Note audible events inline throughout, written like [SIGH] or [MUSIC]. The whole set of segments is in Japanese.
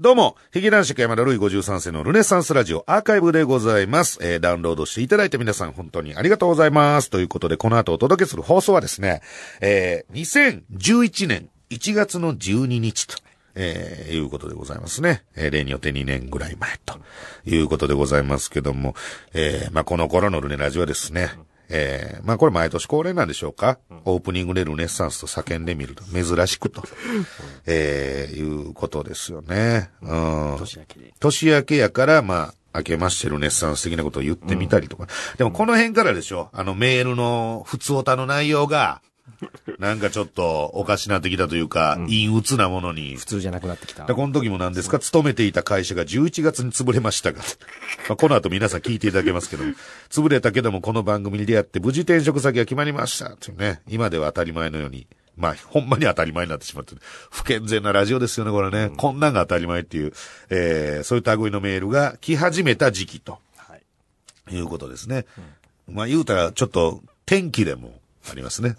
どうも、ヒゲ男爵山田ルイ53世のルネサンスラジオアーカイブでございます。えー、ダウンロードしていただいて皆さん本当にありがとうございます。ということで、この後お届けする放送はですね、えー、2011年1月の12日と。えー、いうことでございますね。えー、例によって2年ぐらい前ということでございますけども、えー、まあ、この頃のルネラジオはですね、えー、まあこれ毎年恒例なんでしょうか、オープニングでルネッサンスと叫んでみると珍しくと、えー、いうことですよね。うん。年明けで。年明けやから、まあ、明けましてルネッサンス的なことを言ってみたりとか。でもこの辺からでしょあのメールの普通オタの内容が、なんかちょっとおかしなってきたというか、陰鬱なものに普通じゃなくなってきたで。この時も何ですか勤めていた会社が11月に潰れましたが、まあ、この後皆さん聞いていただけますけども、[LAUGHS] 潰れたけどもこの番組に出会って無事転職先が決まりました。というね、今では当たり前のように、まあ、ほんまに当たり前になってしまってる。不健全なラジオですよね、これね。こんなんが当たり前っていう、えー、そういう類のメールが来始めた時期とはい。いうことですね。まあ言うたら、ちょっと天気でもありますね。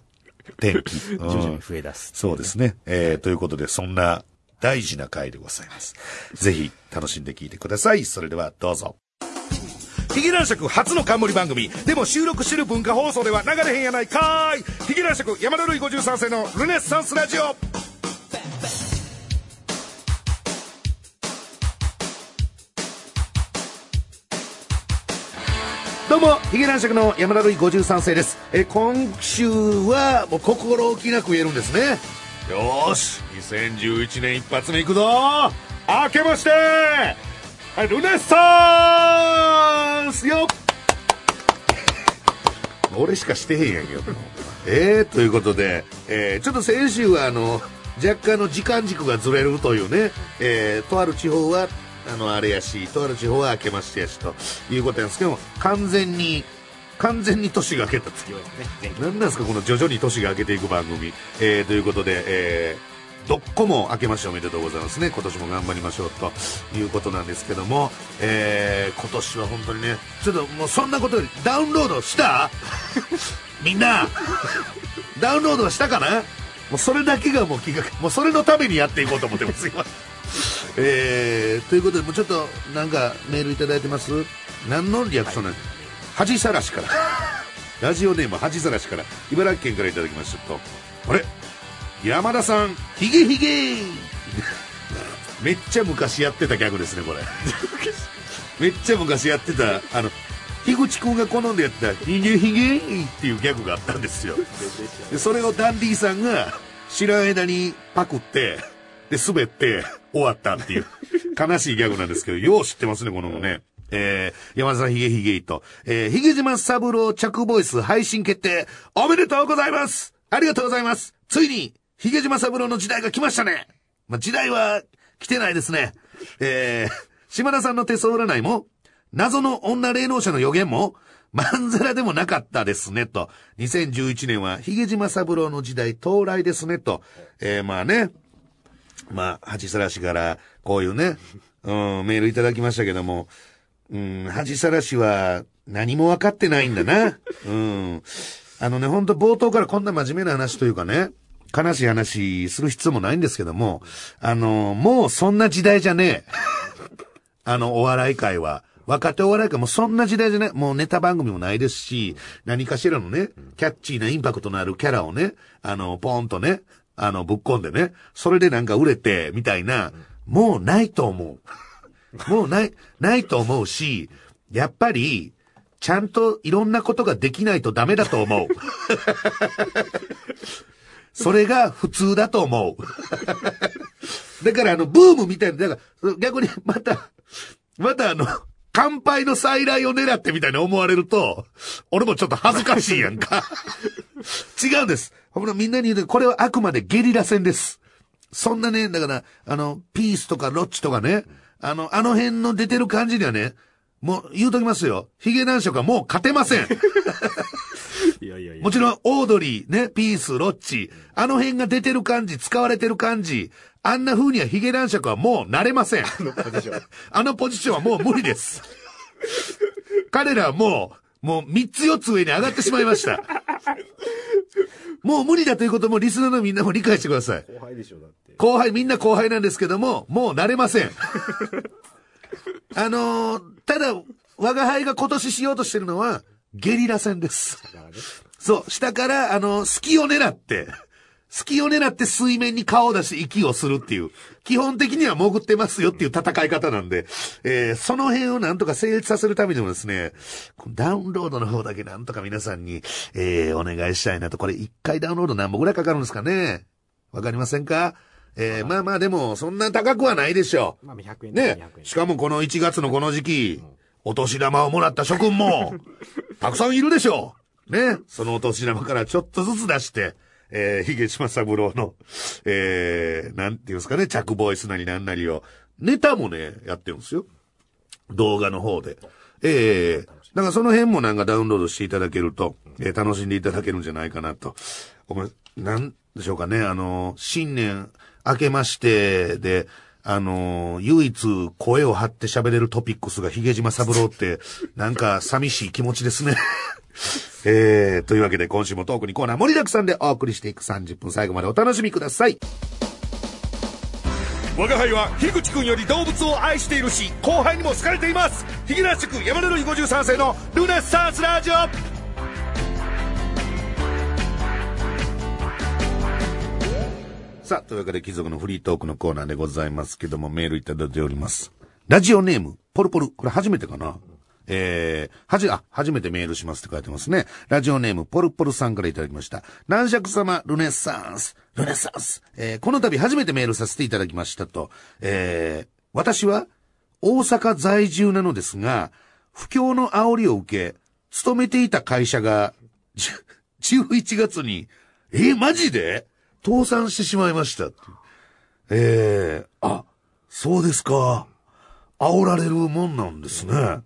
天気。[LAUGHS] 徐々に増え出す。そうですね。えー、ということで、そんな大事な回でございます。[LAUGHS] ぜひ、楽しんで聞いてください。それでは、どうぞ。ヒゲ男爵初の冠番組。でも収録してる文化放送では流れへんやないかーい。ヒゲ男爵山田るい53世のルネッサンスラジオ。どうも、ヒゲ男爵の山田るい53世です。え、今週は、もう心置きなく言えるんですね。よし、2011年一発目いくぞ明けまして、ルネッサンスよ俺しかしてへんやんけど。えー、ということで、えー、ちょっと先週はあの、若干の時間軸がずれるというね、えー、とある地方は、あの、あれやし、とある地方は明けましてやし、ということなんです。けども、完全に、完全に年が明けた。月はね、何なんですかこの徐々に年が明けていく番組、えー、ということで、えー、どっこも明けましておめでとうございますね。今年も頑張りましょうということなんですけども、えー、今年は本当にねちょっともうそんなことよりダウンロードした？[LAUGHS] みんなダウンロードはしたかな？もうそれだけがもう気がもうそれのためにやっていこうと思ってます今。えー、ということでもうちょっとなんかメールいただいてます？何のリアクションなん？です恥さらしから。[LAUGHS] ラジオネーム恥さらしから。茨城県からいただきましたと。あれ？山田さんヒゲヒゲ。[LAUGHS] めっちゃ昔やってたギャグですねこれ。[LAUGHS] めっちゃ昔やってたあの樋口くんが好んでやったヒゲヒゲ。っていうギャグがあったんですよ。でそれをダンディさんが知らん間にパクってで滑って終わったっていう悲しいギャグなんですけどよう知ってますねこのねえー、山田さんヒゲヒゲイと、えー、ヒゲ島三郎着ボイス配信決定おめでとうございますありがとうございますついにヒゲ島三郎の時代が来ましたねまあ、時代は来てないですね。えー、島田さんの手相占いも、謎の女霊能者の予言も、まんざらでもなかったですね、と。2011年は、ヒゲ島三郎の時代到来ですね、と。えー、まあね。まあ、恥さらしから、こういうね、うん、メールいただきましたけども、うん、恥さらしは、何も分かってないんだな。うん。あのね、ほんと冒頭からこんな真面目な話というかね、悲しい話する必要もないんですけども、あの、もうそんな時代じゃねえ。あの、お笑い界は。若手お笑い界もそんな時代じゃない。もうネタ番組もないですし、何かしらのね、キャッチーなインパクトのあるキャラをね、あの、ポーンとね、あの、ぶっ込んでね、それでなんか売れて、みたいな、もうないと思う。[LAUGHS] もうない、ないと思うし、やっぱり、ちゃんといろんなことができないとダメだと思う。[LAUGHS] それが普通だと思う。[LAUGHS] だからあの、ブームみたいな、だから逆にまた、またあの、乾杯の再来を狙ってみたいに思われると、俺もちょっと恥ずかしいやんか。[LAUGHS] 違うんです。ほらみんなに言うと、これはあくまでゲリラ戦です。そんなね、だから、あの、ピースとかロッチとかね、あの、あの辺の出てる感じにはね、もう言うときますよ。ヒゲ男爵はもう勝てません。いやいやいや。もちろん、オードリー、ね、ピース、ロッチ、あの辺が出てる感じ、使われてる感じ、あんな風にはヒゲ男爵はもう慣れません。あのポジション。あのポジションはもう無理です。[LAUGHS] 彼らはもう、もう三つ四つ上に上がってしまいました。もう無理だということもリスナーのみんなも理解してください。後輩でしょ、だって。後輩、みんな後輩なんですけども、もう慣れません。[LAUGHS] あのーただ、我が輩が今年しようとしてるのは、ゲリラ戦です。そう、下から、あの、隙を狙って、隙を狙って水面に顔を出して息をするっていう、基本的には潜ってますよっていう戦い方なんで、えーその辺をなんとか成立させるためにもですね、ダウンロードの方だけなんとか皆さんに、えーお願いしたいなと、これ一回ダウンロード何本ぐらいかかるんですかね？わかりませんか？えーまあ。まあでも、そんな高くはないでしょう。まあ、100円ね。200円。しかもこの1月のこの時期、お年玉をもらった諸君も、[LAUGHS] たくさんいるでしょう。ね。そのお年玉からちょっとずつ出して、えー、ヒゲ島三郎の、えー、なんていうんですかね、着ボイスなりなんなりを、ネタもね、やってるんですよ。動画の方で。ええだからその辺もなんかダウンロードしていただけると、えー楽しんでいただけるんじゃないかなと。思いなんでしょうかね、あの、新年明けましてで、あの、唯一声を張って喋れるトピックスがヒゲ島三郎って、なんか寂しい気持ちですね。[LAUGHS] えー、というわけで今週もトークにコーナー盛りだくさんでお送りしていく30分最後までお楽しみください。我が輩は樋口くんより動物を愛しているし後輩にも好かれていますヒゲラッシュ君山田のり53世のルネッサンスラジオさあ、というわけで貴族のフリートークのコーナーでございますけどもメールいただいております。ラジオネーム、ポルポル。これ初めてかな？えー、はじ、あ、初めてメールしますって書いてますね。ラジオネーム、ポルポルさんからいただきました。男爵様、ルネッサンス、ルネッサンス。えー、この度初めてメールさせていただきましたと。えー、私は、大阪在住なのですが、不況の煽りを受け、勤めていた会社が、11月に、えーマジで？倒産してしまいましたっていう。ええあ、そうですか。煽られるもんなんですね。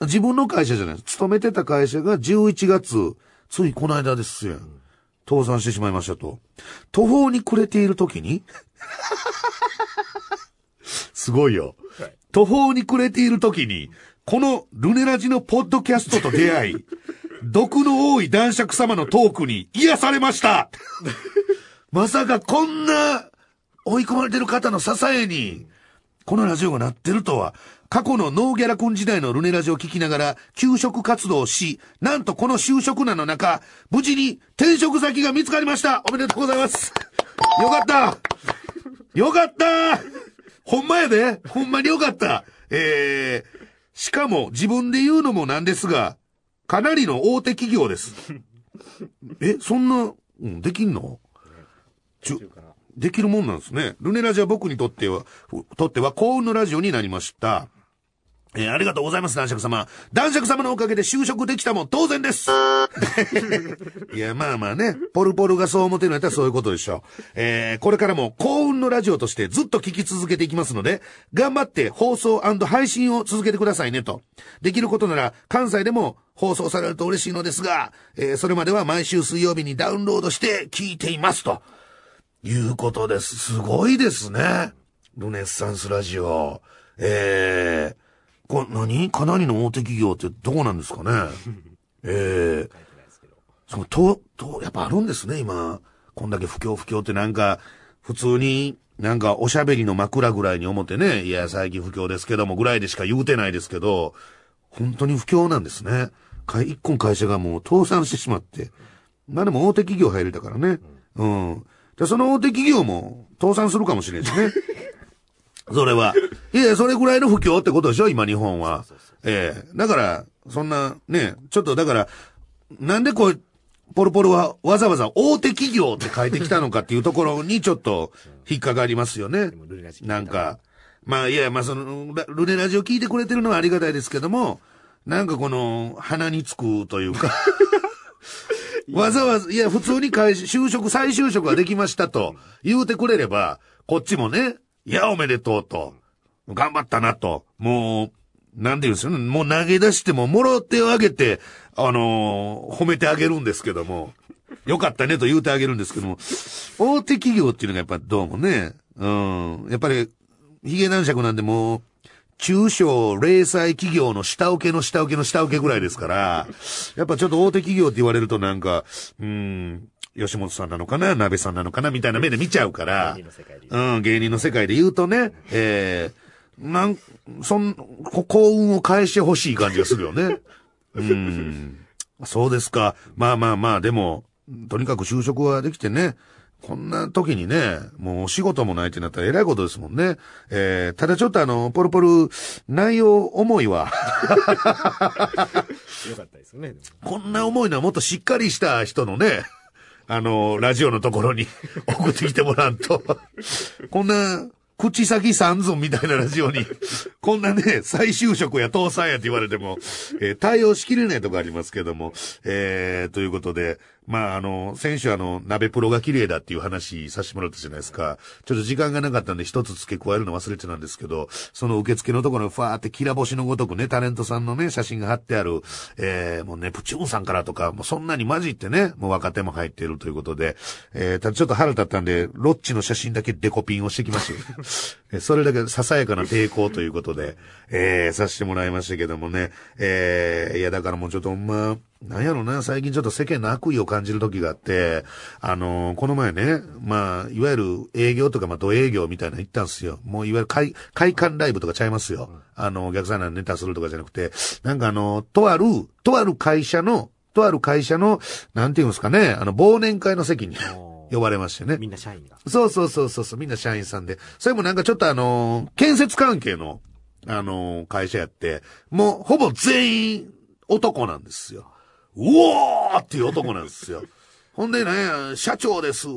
自分の会社じゃないです。勤めてた会社が11月、ついこの間ですよ。倒産してしまいましたと。途方に暮れている時に [LAUGHS] すごいよ。途方に暮れている時に、このルネラジのポッドキャストと出会い、毒の多い男爵様のトークに癒されましたまさかこんな追い込まれてる方の支えに、このラジオがなってるとは、過去のノーギャラ君時代のルネラジオを聞きながら、休職活動をし、なんとこの就職難の中、無事に転職先が見つかりました。おめでとうございます。よかった。よかった。ほんまやで。ほんまによかった。えー、しかも自分で言うのもなんですが、かなりの大手企業です。え、そんな、うん、できんの？ちゅ、できるもんなんですね。ルネラジは僕にとっては、ふとっては幸運のラジオになりました。えーありがとうございます、男爵様。男爵様のおかげで就職できたもん当然です。[LAUGHS] いや、まあまあね、ポルポルがそう思ってるんやったらそういうことでしょう。えーこれからも幸運のラジオとしてずっと聞き続けていきますので、頑張って放送配信を続けてくださいねと。できることなら関西でも放送されると嬉しいのですが、えーそれまでは毎週水曜日にダウンロードして聞いていますと。いうことです。すごいですね。ルネッサンスラジオ。ええこれ何？かなりの大手企業ってどこなんですかね？[LAUGHS] ええその、と、と、やっぱあるんですね、今。こんだけ不況不況ってなんか、普通に、なんかおしゃべりの枕ぐらいに思ってね、いや、最近不況ですけどもぐらいでしか言うてないですけど、本当に不況なんですね。か一個の会社がもう倒産してしまって。まあでも大手企業入れたからね。うん。で、その大手企業も倒産するかもしれんしね。[LAUGHS] それは。いやそれぐらいの不況ってことでしょ今日本は。ええだから、そんな、ね、ちょっとだから、なんでこう、ポルポルはわざわざ大手企業って書いてきたのかっていうところにちょっと引っかかりますよねなんか、まあいや、まあその、ラルネラジオ聞いてくれてるのはありがたいですけども、なんかこの、鼻につくというか、[LAUGHS] わざわざ、いや、普通に会社、就職、再就職ができましたと言うてくれれば、こっちもね、いや、おめでとうと、頑張ったなと、もう、なんていうんですよね、もう投げ出しても、もろ手を挙げて、あのー褒めてあげるんですけども、よかったねと言うてあげるんですけども、大手企業っていうのがやっぱどうもね、うん、やっぱり、ヒゲ男爵なんでもう、中小零細企業の下請けの下請けの下請けぐらいですから、やっぱちょっと大手企業って言われるとなんか、うん、吉本さんなのかな鍋さんなのかなみたいな目で見ちゃうから芸人の世界で、うん、芸人の世界で言うとね、えー、なん、そん、こ幸運を返してほしい感じがするよね。うん。そうですか。まあまあまあ、でも、とにかく就職はできてね、こんな時にね、もうお仕事もないってなったら偉いことですもんね。えー、ただちょっとあの、ポルポル、内容重いわ。[LAUGHS] よかったですよね。こんな重いのはもっとしっかりした人のね、あの、ラジオのところに [LAUGHS] 送ってきてもらうと、こんな、口先三寸みたいなラジオに、こんなね、再就職や倒産やって言われても、えー対応しきれないとこありますけども、えー、ということで、まあ、あの、先週あの、鍋プロが綺麗だっていう話させてもらったじゃないですか。ちょっと時間がなかったんで一つ付け加えるの忘れてたんですけど、その受付のところにファーってきら星のごとくね、タレントさんのね、写真が貼ってある、えー、もうね、プチューンさんからとか、もうそんなに混じってね、もう若手も入っているということで、えー、ただちょっと腹立ったんで、ロッチの写真だけデコピンをしてきました。[LAUGHS] それだけささやかな抵抗ということで、えー、させてもらいましたけどもね、えー、いやだからもうちょっとほんま、なんやろな、最近ちょっと世間の悪意を感じる時があって、あのーこの前ね、まあ、いわゆる営業とか、まあ、土営業みたいなの行ったんですよ。もういわゆる会、会館ライブとかちゃいますよ。あの、お客さんがネタするとかじゃなくて、なんかあの、とある、とある会社の、とある会社の、なんていうんですかね、あの、忘年会の席に呼ばれましてね。みんな社員が。そうそうそうそうそう、みんな社員さんで。それもなんかちょっとあのー建設関係の、あのー会社やって、もうほぼ全員男なんですよ。うおーっていう男なんですよ。[LAUGHS] ほんでね、社長です、い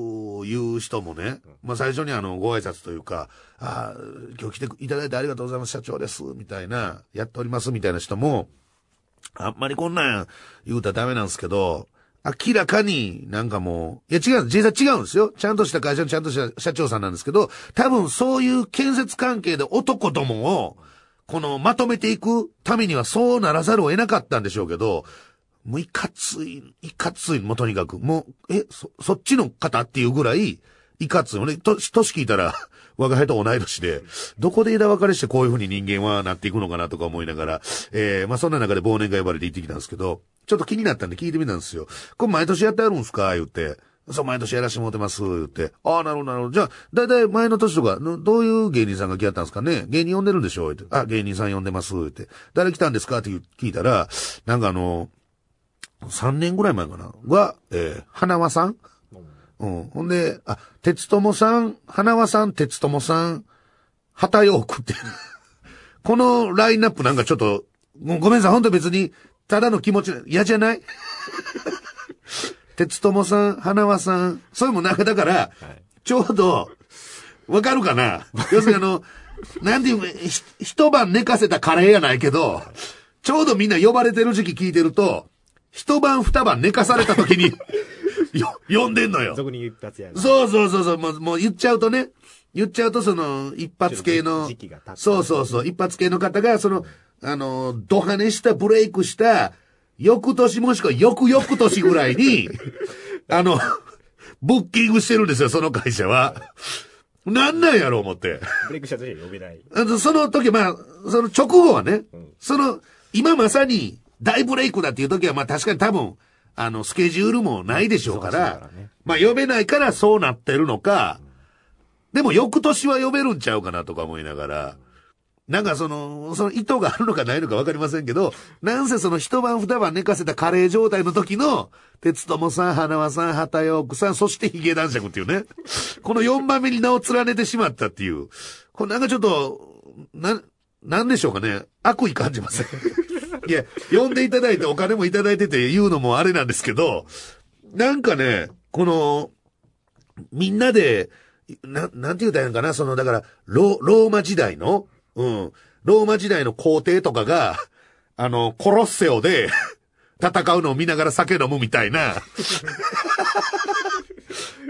う人もね、まあ最初にあの、ご挨拶というか、あー今日来ていただいてありがとうございます、社長です、みたいな、やっております、みたいな人も、あんまりこんなん言うたらダメなんですけど、明らかになんかもう、いや違う、実際違うんですよ。ちゃんとした会社のちゃんとした社長さんなんですけど、多分そういう建設関係で男どもを、このまとめていくためにはそうならざるを得なかったんでしょうけど、もういかつい、いかつい、もうとにかく、もう、え、そ、そっちの方っていうぐらい、いかつい。俺、と、年聞いたら、[LAUGHS] 我が輩と同い年で、どこで枝分かれしてこういう風に人間はなっていくのかなとか思いながら、えー、まあそんな中で忘年会呼ばれて行ってきたんですけど、ちょっと気になったんで聞いてみたんですよ。これ毎年やってあるんですか？言って。そう、毎年やらしてもらってます、言って。ああ、なるほど、なるほど。じゃあ、だいたい前の年とか、どういう芸人さんが来やったんですかね？芸人呼んでるんでしょ？言って。あ、芸人さん呼んでます、言って。誰来たんですか？って聞いたら、なんかあの、3年ぐらい前かな。は、えー、花輪さん。うん。ほんで、あ、鉄友さん、花輪さん、鉄友さん、旗ヨークって。[LAUGHS] このラインナップなんかちょっと、もうごめんなさい、ほんと別に、ただの気持ち、嫌じゃない？[LAUGHS] 鉄友さん、花輪さん、それもなんかだから、ちょうど、わかるかな？要するにあの、[LAUGHS] なんていう一晩寝かせたカレーやないけど、ちょうどみんな呼ばれてる時期聞いてると、一晩二晩寝かされた時に、[LAUGHS] よ、呼んでんのよ。俗に一発やる。そうそうそうそう、もう、もう言っちゃうとね、言っちゃうとその、一発系の時期がそうそうそう、一発系の方が、その、あの、ドハネした、ブレイクした、翌年もしくは翌々年ぐらいに、[LAUGHS] あの、ブッキングしてるんですよ、その会社は。なんなんやろう思って。ブレイクした時は呼べない。その時、まあ、その直後はね、その、今まさに大ブレイクだっていう時は、まあ確かに多分、あの、スケジュールもないでしょうからまあ呼べないからそうなってるのか、でも翌年は呼べるんちゃうかなとか思いながら、なんかその、その意図があるのかないのかわかりませんけど、なんせその一晩二晩寝かせたカレー状態の時の、鉄友さん、花輪さん、畑陽子さん、そしてヒゲ男爵っていうね。この四番目に名を連ねてしまったっていう。これなんかちょっと、な、なんでしょうかね。悪意感じません？いや、呼んでいただいてお金もいただいてて言うのもあれなんですけど、なんかね、この、みんなで、な、なんて言うたらいいのかな、その、だから、ロ、ローマ時代の、うん、ローマ時代の皇帝とかが、あの、コロッセオで、戦うのを見ながら酒飲むみたいな、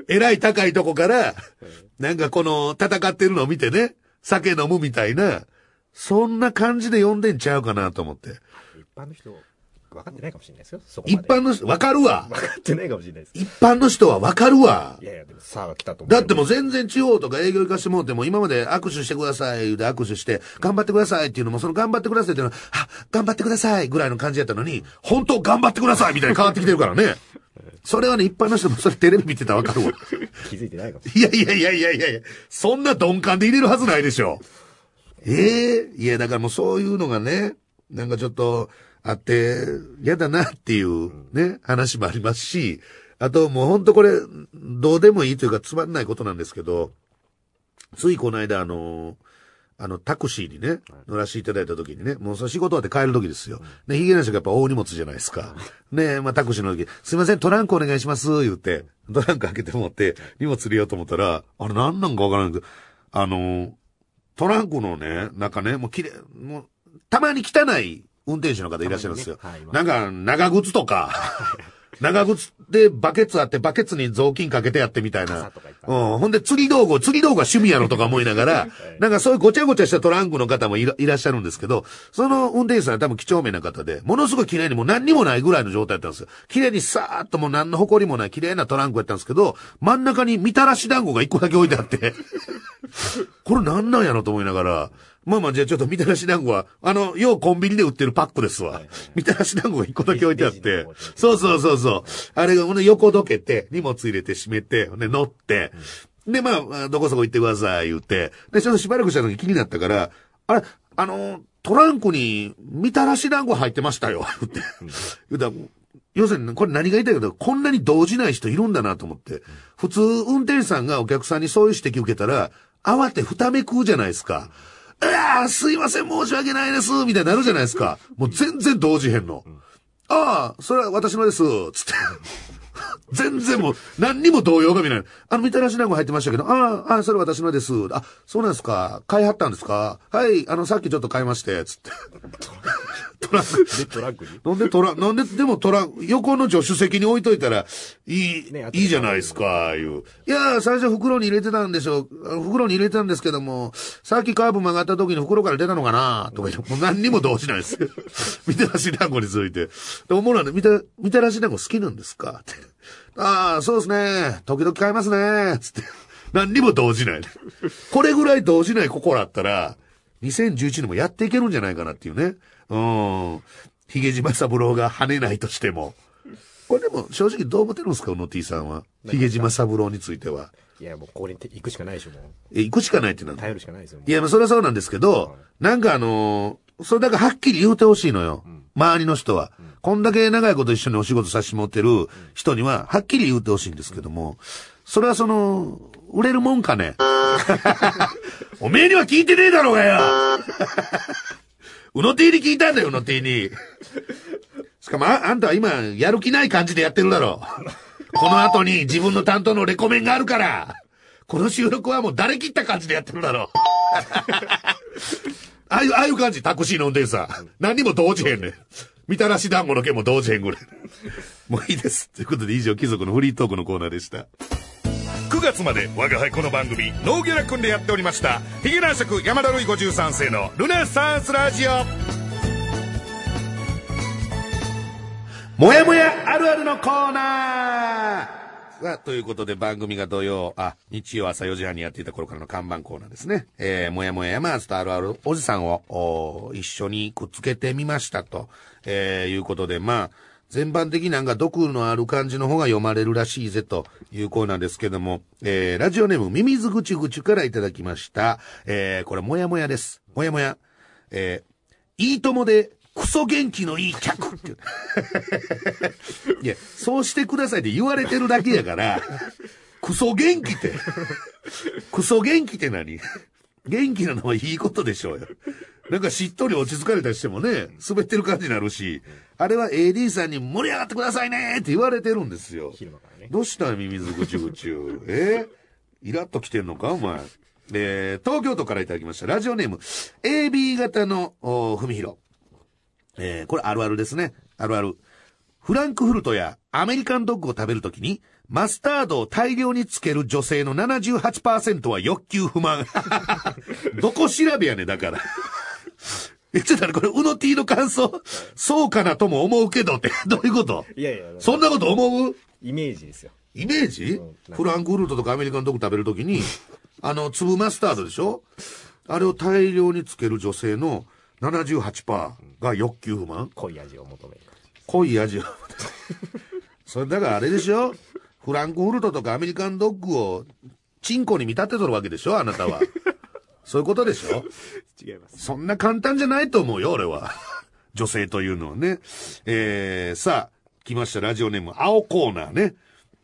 えらい高いとこから、なんかこの、戦ってるのを見てね、酒飲むみたいな、そんな感じで呼んでんちゃうかなと思って。一般の人、分かってないかもしれないですよ。そこまで一般の人、わかるわ。分かってないかもしれないです。一般の人はわかるわい。やいや、でもさあ来たと思う。だってもう全然地方とか営業行かしてもらっても、今まで握手してください、で握手して、頑張ってくださいっていうのも、その頑張ってくださいっていうのは、あ、頑張ってくださいぐらいの感じやったのに、本当頑張ってくださいみたいに変わってきてるからね。それはね、一般の人もそれテレビ見てたらわかるわ。気づいてないかもしれいやいやいやいやいやいや、そんな鈍感で入れるはずないでしょ。ええいや、だからもうそういうのがね、なんかちょっとあって、嫌だなっていうね、話もありますし、あともうほんとこれ、どうでもいいというかつまんないことなんですけど、ついこの間あの、あの、タクシーにね、乗らせていただいた時にね、もうその仕事終わって帰る時ですよ。ね、ヒゲなしがやっぱ大荷物じゃないですか。ね、まあタクシーの時、すいません、トランクお願いします、言って、トランク開けてもって、荷物入れようと思ったら、あれ何なんかわからないけど、あの、トランクのね、中ね、もう綺麗、もう、たまに汚い運転手の方いらっしゃるんですよ。たまにねなんか、長靴とか、長靴でバケツあって、バケツに雑巾かけてやってみたいなうん。ほんで、釣り道具、釣り道具が趣味やろとか思いながら、[LAUGHS] なんかそういうごちゃごちゃしたトランクの方もいらいらっしゃるんですけど、その運転手さんは多分几帳面な方で、ものすごい綺麗にもう何にもないぐらいの状態だったんですよ。綺麗にさーっともう何の埃もない綺麗なトランクやったんですけど、真ん中にみたらし団子が一個だけ置いてあって、[LAUGHS] これなんなんやろと思いながら、まあまあじゃあちょっとみたらし団子は、あの、ようコンビニで売ってるパックですわ。みたらし団子が一個だけ置いてあってそうそうそうそう。あれがほんで横どけて、荷物入れて閉めて、ほんで乗って、で、まあ、どこそこ行ってください、言って。で、ちょっとしばらくした時気になったから、あれ、あの、トランクに、みたらし団子入ってましたよ、言って。[LAUGHS] 言うたら要するに、これ何が言いたいかというと、こんなに動じない人いるんだなと思って。普通、運転手さんがお客さんにそういう指摘受けたら、慌てふためくじゃないですか。いやーすいません、申し訳ないです、みたいになるじゃないですか。もう全然動じへんの。ああ、それは私のです、つって。[LAUGHS] 全然もう、何にも動揺が見ない。あの、みたらし団子入ってましたけど、ああ、ああ、それ私のです。あ、そうなんですか。買いはったんですかはい、あの、さっきちょっと買いまして、つって。トランク。で、トランクになんでトラ、なんで、でもトラ、横の助手席に置いといたら、いい、ねいいじゃないですか、いう。いやー、最初袋に入れてたんでしょう。袋に入れてたんですけども、さっきカーブ曲がった時に袋から出たのかなとか言って、もう何にも動じないです。[LAUGHS] みたらし団子について。で、思うのはね、みた、みたらし団子好きなんですか？って。ああ、そうですね。時々買いますね。つって。何にも動じない。これぐらい動じない心あったら、2011年もやっていけるんじゃないかなっていうね。うん。ヒゲ島三郎が跳ねないとしても。これでも正直どう思ってるんですか、小野 T さんは？ヒゲ島三郎については。いや、もうここに行くしかないでしょ、もう。え、行くしかないってな。頼るしかないですよ。いや、まあそれはそうなんですけど、なんかあのーそれだからはっきり言うてほしいのよ。周りの人は。こんだけ長いこと一緒にお仕事させてもらってる人には、はっきり言うてほしいんですけども、それはその、売れるもんかね？[LAUGHS] おめえには聞いてねえだろうがようの T に聞いたんだよ、うの T に。しかもあ、あんたは今、やる気ない感じでやってるだろ。この後に自分の担当のレコメンがあるから、この収録はもう誰切った感じでやってるだろう。ああいう、ああいう感じ、タクシーの運転手さん。何にも同時へんねん。みたらし団子の件も同時へんぐらい。もういいです。ということで以上、貴族のフリートークのコーナーでした。9月まで我が輩この番組ノーギャラ君でやっておりましたヒゲ男爵山田るい53世のルネサンスラジオもやもやあるあるのコーナーさあ、ということで番組が土曜、あ、日曜朝4時半にやっていた頃からの看板コーナーですね。えー、もやもや山松とあるあるおじさんを、お一緒にくっつけてみましたと、えー、いうことで、まあ、全般的になんか毒のある感じの方が読まれるらしいぜというコーナーですけども、えー、ラジオネームミミズぐちぐちからいただきました。えー、これもやもやです。もやもや。えー、いいともで、クソ元気のいい客っていう。いや、そうしてくださいって言われてるだけやから、クソ元気って。クソ元気って何？元気なのはいいことでしょうよ。なんかしっとり落ち着かれたりしてもね、滑ってる感じになるし、あれは AD さんに盛り上がってくださいねって言われてるんですよ。昼間からね。どうしたミミズぐちぐちゅ。え？[LAUGHS] イラッと来てんのかお前。えー、東京都からいただきました。ラジオネーム、AB 型の、おふみひろ。えー、これあるあるですね。あるある。フランクフルトやアメリカンドッグを食べるときに、マスタードを大量につける女性の78%は欲求不満。[LAUGHS] どこ調べやねんだから。[LAUGHS] え、ちょっとこれ、うの T の感想、そうかなとも思うけどって、[LAUGHS] どういうこと？いやいや、そんなこと思う？イメージですよ。イメージ？うん。フランクフルトとかアメリカンドッグ食べるときに、あの、粒マスタードでしょ？あれを大量につける女性の78%が欲求不満。濃い味を求める。濃い味を。それだからあれでしょ？フランクフルトとかアメリカンドッグをチンコに見立てとるわけでしょ？あなたは。そういうことでしょ？[LAUGHS] 違います。そんな簡単じゃないと思うよ、俺は。[LAUGHS] 女性というのはね。えー、さあ、来ました、ラジオネーム、青コーナーね。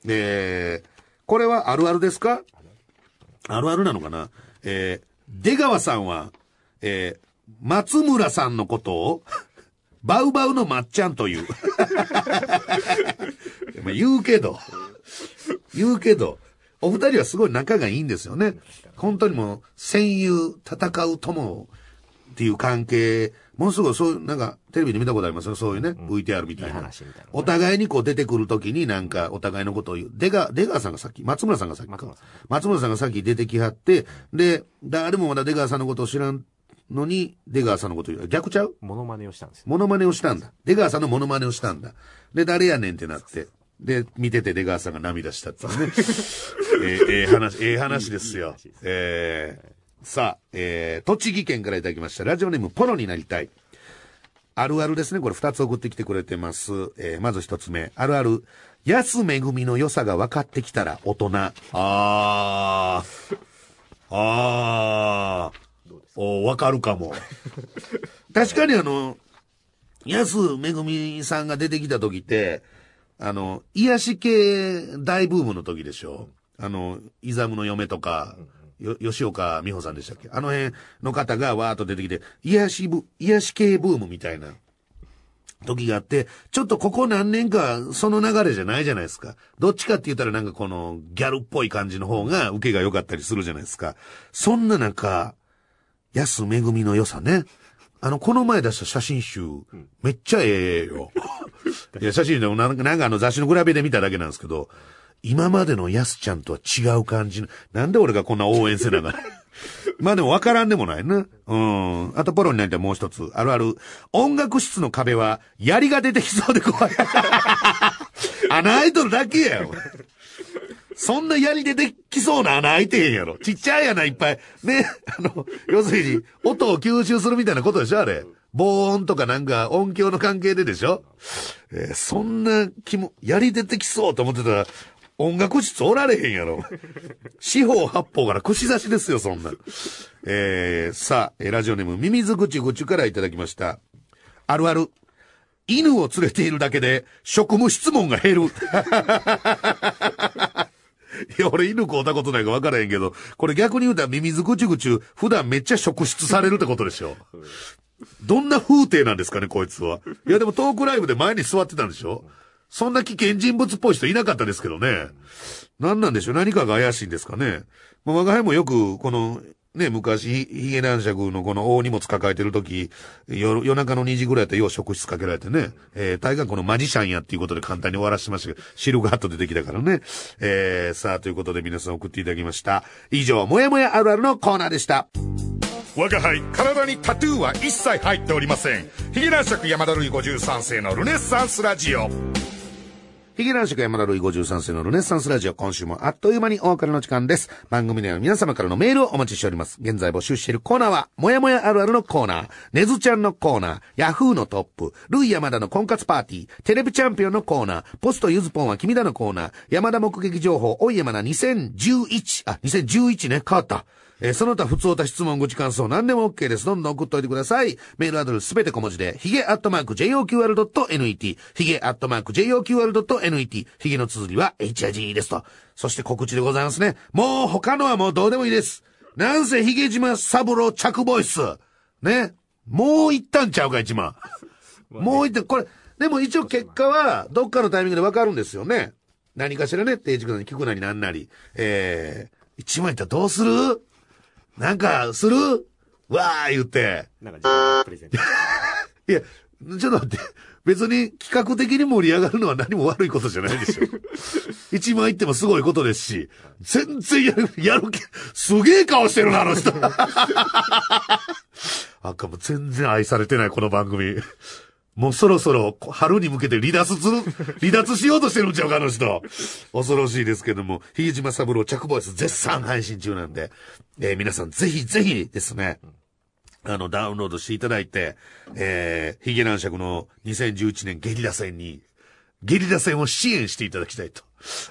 えー、これはあるあるですか？あるあるなのかな？えー、出川さんは、えー、松村さんのことを、[LAUGHS] バウバウのまっちゃんという。まあ言うけど、言うけど、お二人はすごい仲がいいんですよね。本当にもう、戦友、戦う友っていう関係、ものすごいそういう、なんか、テレビで見たことあります？よ。そういうね、VTR みたいいいな。話みたいなお互いにこう出てくるときになんか、お互いのことを言う。出川、出川さんがさっき、松村さんがさっきか。松村さんがさっき出てきはって、で、誰もまだ出川さんのことを知らんのに、出川さんのことを言う。逆ちゃう？モノマネをしたんですよ。モノマネをしたんだ。出川さんのモノマネをしたんだ。で、誰やねんってなって。で、見てて出川さんが涙したっていうね。[LAUGHS] えーええ話、ええ話ですよいいす。えーさあ、えー栃木県からいただきました。ラジオネーム、ポロになりたい。あるあるですね。これ二つ送ってきてくれてます。えーまず一つ目。あるある。安めぐみの良さが分かってきたら大人。あー。あー。お分かるかも。[LAUGHS] 確かにあの、安めぐみさんが出てきた時って、あの、癒し系大ブームの時でしょ。あの、イザムの嫁とか、よ、吉岡美穂さんでしたっけ？あの辺の方がわーっと出てきて、癒しブ、癒し系ブームみたいな時があって、ちょっとここ何年かその流れじゃないじゃないですか。どっちかって言ったらなんかこのギャルっぽい感じの方が受けが良かったりするじゃないですか。そんな中、安めぐみの良さね。あの、この前出した写真集、めっちゃええよ。[LAUGHS] いや、写真でもなんか、なんかあの雑誌の比べで見ただけなんですけど、今までの安ちゃんとは違う感じの。なんで俺がこんな応援せなが。[LAUGHS] まあでも分からんでもないな。うん。あとポロになりたいもう一つ。あるある。音楽室の壁は、槍が出てきそうで怖い。穴開いとるだけやよ。そんな槍出てきそうな穴開いてへんやろ。ちっちゃい穴いっぱい。ね。あの、要するに、音を吸収するみたいなことでしょあれ。防音とかなんか音響の関係ででしょ？えーそんな気も、槍出てきそうと思ってたら、音楽室おられへんやろ。四方八方から串刺しですよ、そんな。えー、さあ、えラジオネーム、ミミズぐちぐちからいただきました。あるある。犬を連れているだけで、職務質問が減る。いや、俺犬飼うたことないか分からへんけど、これ逆に言うたらミミズぐちぐち、普段めっちゃ職質されるってことでしょ。どんな風景なんですかね、こいつは。いや、でもトークライブで前に座ってたんでしょ？そんな危険人物っぽい人いなかったですけどね。何なんでしょう？何かが怪しいんですかね？まあ、我が輩もよく、この、ね、昔、ヒゲ男爵のこの大荷物抱えてる時、夜夜中の2時ぐらいやったらよう職質かけられてね、えー、大概このマジシャンやっていうことで簡単に終わらせましたけど、シルクハット出てきたからね。えー、さあ、ということで皆さん送っていただきました。以上、もやもやあるあるのコーナーでした。我が輩体にタトゥーは一切入っておりませんヒゲ男爵山田るい53世のルネッサンスラジオヒゲ男爵山田るい53世のルネッサンスラジオ、今週もあっという間にお別れの時間です。番組では皆様からのメールをお待ちしております。現在募集しているコーナーは、もやもやあるあるのコーナー、ねずちゃんのコーナー、ヤフーのトップ、ルイ山田の婚活パーティー、テレビチャンピオンのコーナー、ポストゆずぽんは君だのコーナー、山田目撃情報、おい山田2011、あ、2011ね、変わった。えーその他、普通た質問、ご感想、何でも OK です。どんどん送っておいてください。メールアドレスすべて小文字で、ヒゲアットマーク JOQR.net、ヒゲアットマーク JOQR.net、ヒゲの綴りは HIG ですと。そして告知でございますね。もう他のはもうどうでもいいです。なんせヒゲ島サブロー着ボイス。ね。もう一旦ちゃうか、一万。[LAUGHS] もう一旦、これ、でも一応結果は、どっかのタイミングでわかるんですよね。何かしらね、定時間に聞くなりなんなり。えー、一万いったらどうする？なんか、する？わー言って。なんかプレゼント。[LAUGHS] いや、ちょっと待って。別に企画的に盛り上がるのは何も悪いことじゃないでしょ。[LAUGHS] 一万いってもすごいことですし、全然やる、やる気、すげえ顔してるな、あの人。[LAUGHS] あかも全然愛されてない、この番組。もうそろそろ春に向けて離脱する、[LAUGHS] 離脱しようとしてるんちゃうか、あの人。恐ろしいですけども、ひげ島三郎着ボイス絶賛配信中なんで、えー皆さんぜひぜひですね、あの、ダウンロードしていただいて、えー、ヒゲ男爵の2011年ゲリラ戦に、ゲリラ戦を支援していただきたいと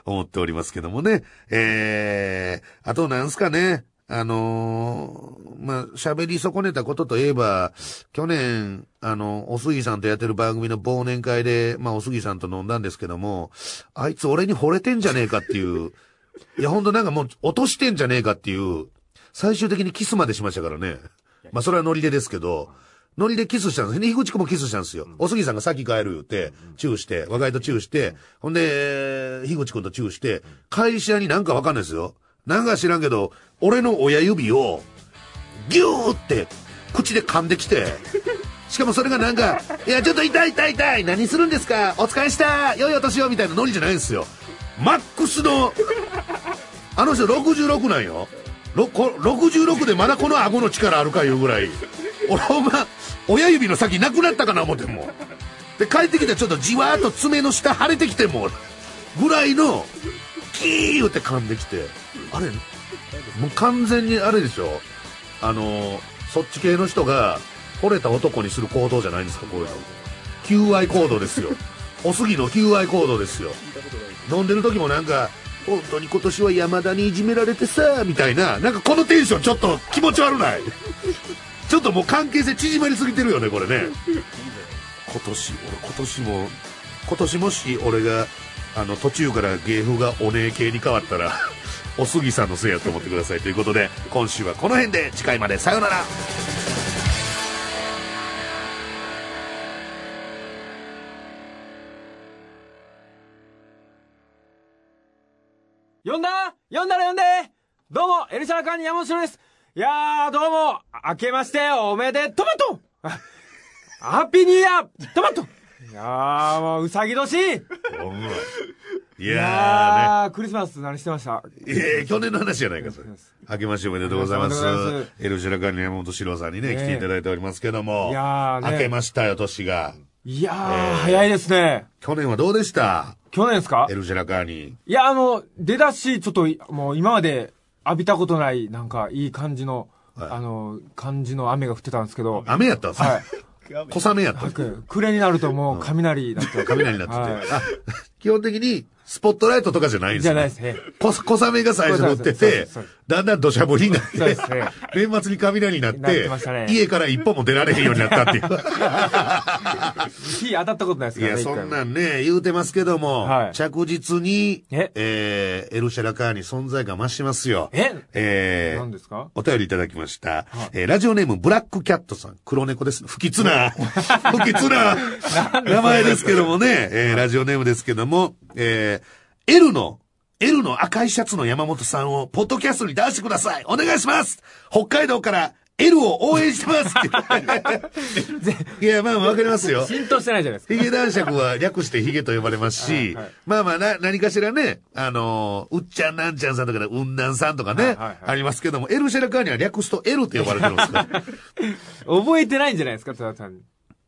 思っておりますけどもね。えー、あとなんすかね。あのーまあ、喋り損ねたことといえば、去年、あの、おすぎさんとやってる番組の忘年会で、まあ、おすぎさんと飲んだんですけども、あいつ俺に惚れてんじゃねえかっていう、いや、ほんとなんかもう落としてんじゃねえかっていう、最終的にキスまでしましたからね。まあ、それはノリでですけど、ノリでキスしたんですね。樋口くんもキスしたんですよ。おすぎさんが先帰る言って、チューして、若いとチューして、ほんで、樋口くんとチューして、会社になんかわかんないですよ。なんか知らんけど、俺の親指を、ギューって、口で噛んできて、しかもそれがなんか、いや、ちょっと痛い痛い痛い何するんですかお疲れした良いお年をみたいなノリじゃないんですよ。マックスの、あの人66なんよ。66でまだこの顎の力あるかいうぐらい。俺ほんま、親指の先なくなったかな思ってもう。で、帰ってきたらちょっとじわーっと爪の下腫れてきても、ぐらいの、キーって噛んできて、あれ、もう完全にあれでしょ？あの、そっち系の人が、惚れた男にする行動じゃないんですか、こういうの。求愛行動ですよ。[LAUGHS] おすぎの求愛行動ですよ。飲んでる時もなんか、本当に今年は山田にいじめられてさ、みたいな、なんかこのテンションちょっと気持ち悪ない？ちょっともう関係性縮まりすぎてるよね、これね。今年、俺今年も、今年もし俺が、あの、途中から芸風がお姉系に変わったら、[LAUGHS] おすぎさんのせいやと思ってくださいということで、今週はこの辺で次回まで。さようなら。呼んだ？呼んだら呼んで。どうも、エルシャラカーニ山本です。いやー、どうも、明けましておめでとまとあハッピーニューイヤートマト。いやー、もう、うさぎ年いほんま。いややー、クリスマス何してました？ーね。いや去年の話じゃないか、それ。明けましておめでとうございます。エルシュラカーニ山本史郎さんにね、ね来ていただいておりますけども。いやーね明けましたよ、年が。いやー、えー早いですね。去年はどうでした？去年ですか？エルシュラカーニ。いや、あの、出だし、ちょっと、もう今まで浴びたことない、なんか、いい感じの、はいあの、感じの雨が降ってたんですけど、雨やったんですか？はい。小雨やった。暮れになるともう雷になって、雷になって。て。基本的に、スポットライトとかじゃないんですよじゃないですね。小小雨が最初降っててだんだん土砂降りになってね、年末に雷になっなってね、家から一歩も出られへんようになったっていう。[LAUGHS] 火当たったことないですいや、からね。そん一回もなんね、言うてますけども、はい着実に、え？えーエルシャラカーに存在感増してますよ。え？えー何ですか？お便りいただきました。えーラジオネーム、ブラックキャットさん。黒猫です。不吉な、[LAUGHS] 不吉な名前ですけどもね、えーラジオネームですけども、えー L の、L の赤いシャツの山本さんを、ポッドキャストに出してください。お願いします北海道から L を応援してます。[LAUGHS] いや、まあ、わかりますよ。浸透してないじゃないですか。ヒゲ男爵は略してヒゲと呼ばれますし、はいはいまあまあな、何かしらね、あのーうっちゃんなんちゃんさんとかで、うんなんさんとかね、はいはいはいありますけども、エルシェラカーには略すと L って呼ばれてるんですか [LAUGHS] 覚えてないんじゃないですか、ただ単に。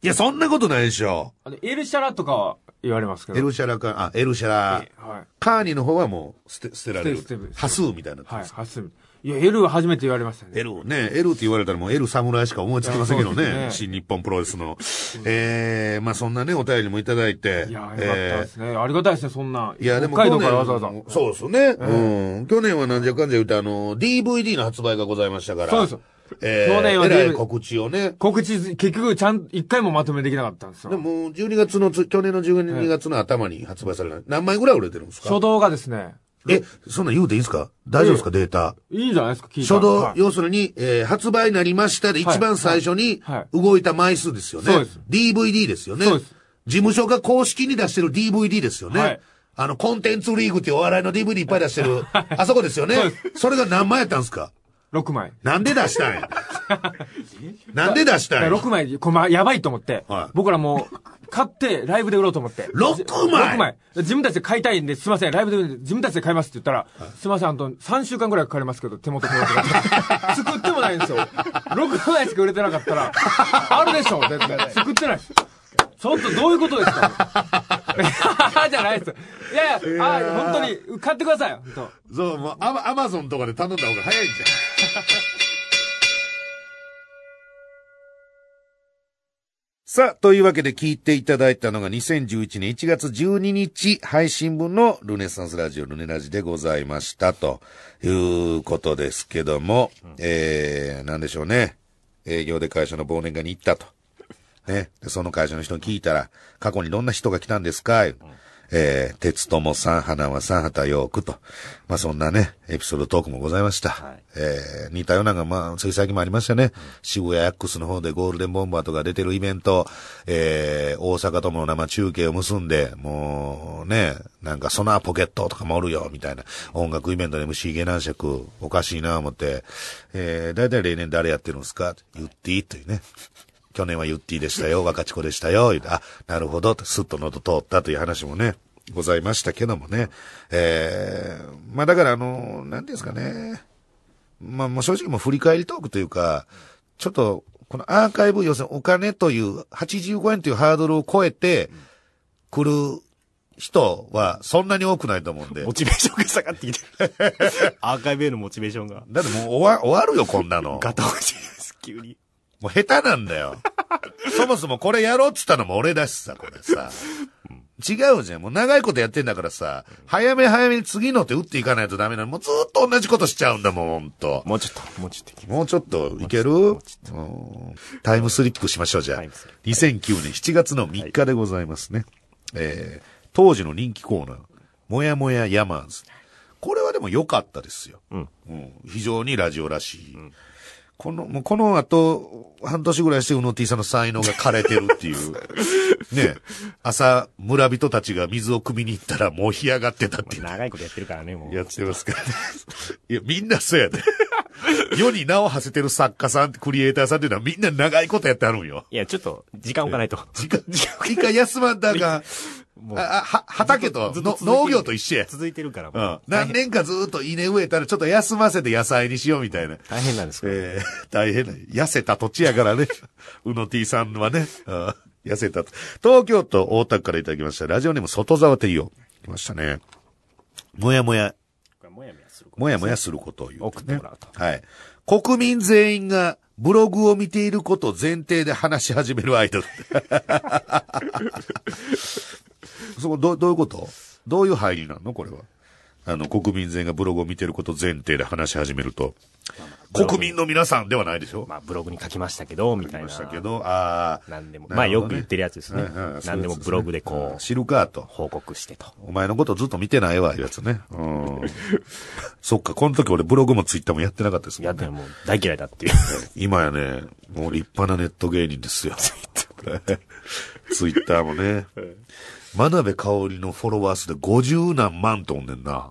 いや、そんなことないでしょ。あの、エルシャラとかは言われますけど。エルシェラカー、あ、エルシェラ、えはい。カーニの方はもう捨て、捨てられる捨て捨て。ハスーみたいになはい、ます。はすみ。いや、エルは初めて言われましたね。L ね、L って言われたらもう L 侍しか思いつきませんけどね。ね新日本プロレスの。えー、まあそんなね、お便りもいただいて。いや、よかったですね。ありがたいですね、そんな。いや、でも北海道からわざわざ。そうですよね。うん。去年はなんじゃかんじゃ言うと、あの、DVD の発売がございましたから。そうです。えー、去年はえらい DVD 告知をね。告知、結局、ちゃん、一回もまとめできなかったんですよ。でも、12月のつ、去年の12月の頭に発売された。何枚ぐらい売れてるんですか？初動がですね、え、そんなん言うていいんですか？大丈夫ですか？データ。いいんじゃないですか、聞いた初動、はい。要するに、えー発売になりましたで一番最初にはい。はい。動いた枚数ですよね。そうです。DVD ですよね。そうです。事務所が公式に出してる DVD ですよね。はい。あの、コンテンツリーグっていうお笑いの DVD いっぱい出してる、あそこですよね。そうでそれが何枚やったんですか？6枚。なんで出したんや？[LAUGHS] なんで出したんや？6枚、これ、まあ、やばいと思って、はい僕らもう、買って、ライブで売ろうと思って。6枚 ?6 枚。自分たちで買いたいんで、すいません、ライブで自分たちで買いますって言ったら、すいません、あと3週間ぐらいかかりますけど、手元手元が。[LAUGHS] 作ってもないんですよ。6枚しか売れてなかったら、[LAUGHS] あるでしょ、絶対。作ってない。ちょっとどういうことですか？じゃないです。いやいや、あ本当に、買ってください。そう、もうアマ、アマゾンとかで頼んだ方が早いんじゃん。[LAUGHS] さあ、というわけで聞いていただいたのが2011年1月12日配信分のルネサンスラジオルネラジでございましたということですけども、えー、なんでしょうね。営業で会社の忘年会に行ったと。ね。でその会社の人に聞いたら、過去にどんな人が来たんですか、えー、鉄友さん、花輪さん、畑陽区と。まあそんなね、エピソードトークもございました。はいえー、似たようなのが、まあ、つい最近もありましたね。渋谷ヤックスの方でゴールデンボンバーとか出てるイベント、えー、大阪とも生中継を結んで、もうね、なんかソナーポケットとかもおるよ、みたいな。音楽イベントで MC ゲナン尺、おかしいな思って、えー、だいたい例年誰やってるんですか？言っていいというね。去年はユッティでしたよ、若智子でしたよ、あ、なるほど、とスッと喉通ったという話もね、ございましたけどもね。えー、まあだからあの、なんていうんですかね。まあもう正直もう振り返りトークというか、ちょっと、このアーカイブ、要するにお金という85円というハードルを超えて来る人はそんなに多くないと思うんで。モチベーションが下がってきてる。[LAUGHS] アーカイブへのモチベーションが。だってもう終わ終わるよ、こんなの。ガタ落ちです、急に。もう下手なんだよ。[LAUGHS] そもそもこれやろうっつったのも俺だしさ、これさ。違うじゃん。もう長いことやってんだからさ、早め早めに次の手打っていかないとダメなの。もうずっと同じことしちゃうんだもん、ほんと。もうちょっと、もうちょっと。もうちょっといける？うんタイムスリップしましょう、じゃあタイムスリッ。2009年7月の3日でございますね。えー、当時の人気コーナー、もやもやヤマーズ。これはでも良かったですよ。うん。うん非常にラジオらしい。この、もうこの後、半年ぐらいして、うの T さんの才能が枯れてるっていう。[LAUGHS] ね朝、村人たちが水を汲みに行ったら、もう干上がってたっていう。長いことやってるからね、もう。やってますからね。いや、みんなそうやで。[LAUGHS] 世に名を馳せてる作家さん、クリエイターさんっていうのはみんな長いことやってあるんよ。いや、ちょっと、時間置かないと。時間、一回休まんだが、[LAUGHS] もうあ、あは、畑と農業と一緒や。続いてるから、もうんう。。何年かずっと稲植えたらちょっと休ませて野菜にしようみたいな。大変なんですけど。えー、大変な。痩せた土地やからね。[LAUGHS] うの T さんはね。うん痩せたと。東京都大田区からいただきました。ラジオネーム外沢テイオ。来ましたね。もやもや、これもやもやすることもやもやすることを言う、送ってもらうと。はい。国民全員がブログを見ていることを前提で話し始めるアイドル。[LAUGHS] そこ、ど、どういうこと？どういう入りなの？これは。あの、国民全員がブログを見ていることを前提で話し始めると。国民の皆さんではないでしょ？まあ、ブログに書きましたけど、みたいな。ましたけど、ああ。なんでも、ねまあよく言ってるやつですねはいはい。なんでもブログでこう、うん知るかと。報告してと。お前のことずっと見てないわ、いうやつね。うん。そっか、この時俺ブログもツイッターもやってなかったですもんねやって。もう大嫌いだっていう。[LAUGHS] 今やね、もう立派なネット芸人ですよ。ツイッター [LAUGHS] もね。真鍋かおりのフォロワー数で50何万とおんねんな。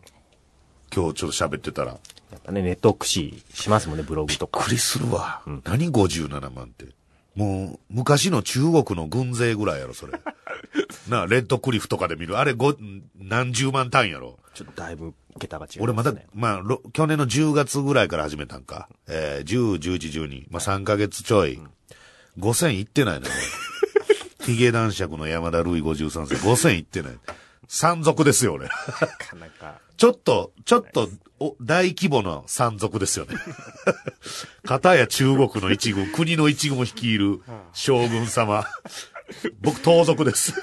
今日ちょっと喋ってたら。やっぱね、ネット駆使しますもんね、ブログとか。びっくりするわ。何57万って。もう、昔の中国の軍勢ぐらいやろ、それ。[LAUGHS] なあ、レッドクリフとかで見る。あれ、ご、何十万単位やろ。ちょっとだいぶ桁が違います、ね。俺まだ、まあ、ろ去年の10月ぐらいから始めたんか。えー、10、11、12。まあ、3ヶ月ちょい。5000いってないのよ。[LAUGHS] ヒゲ男爵の山田ルイ53世。5000いってない。山賊ですよ、俺。なかなか。ちょっと、ちょっと、お、大規模な山賊ですよね。片や中国の一軍、国の一軍を率いる将軍様。僕、盗賊です。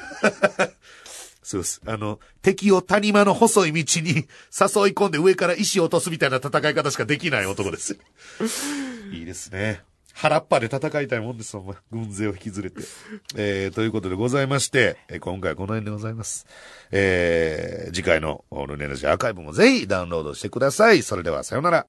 そうです。あの、敵を谷間の細い道に誘い込んで上から石を落とすみたいな戦い方しかできない男です。いいですね。腹っぱで戦いたいもんです、お前。軍勢を引きずれて。えー、ということでございまして、え今回はこの辺でございます。えー、次回のルネラジアーカイブもぜひダウンロードしてください。それではさようなら。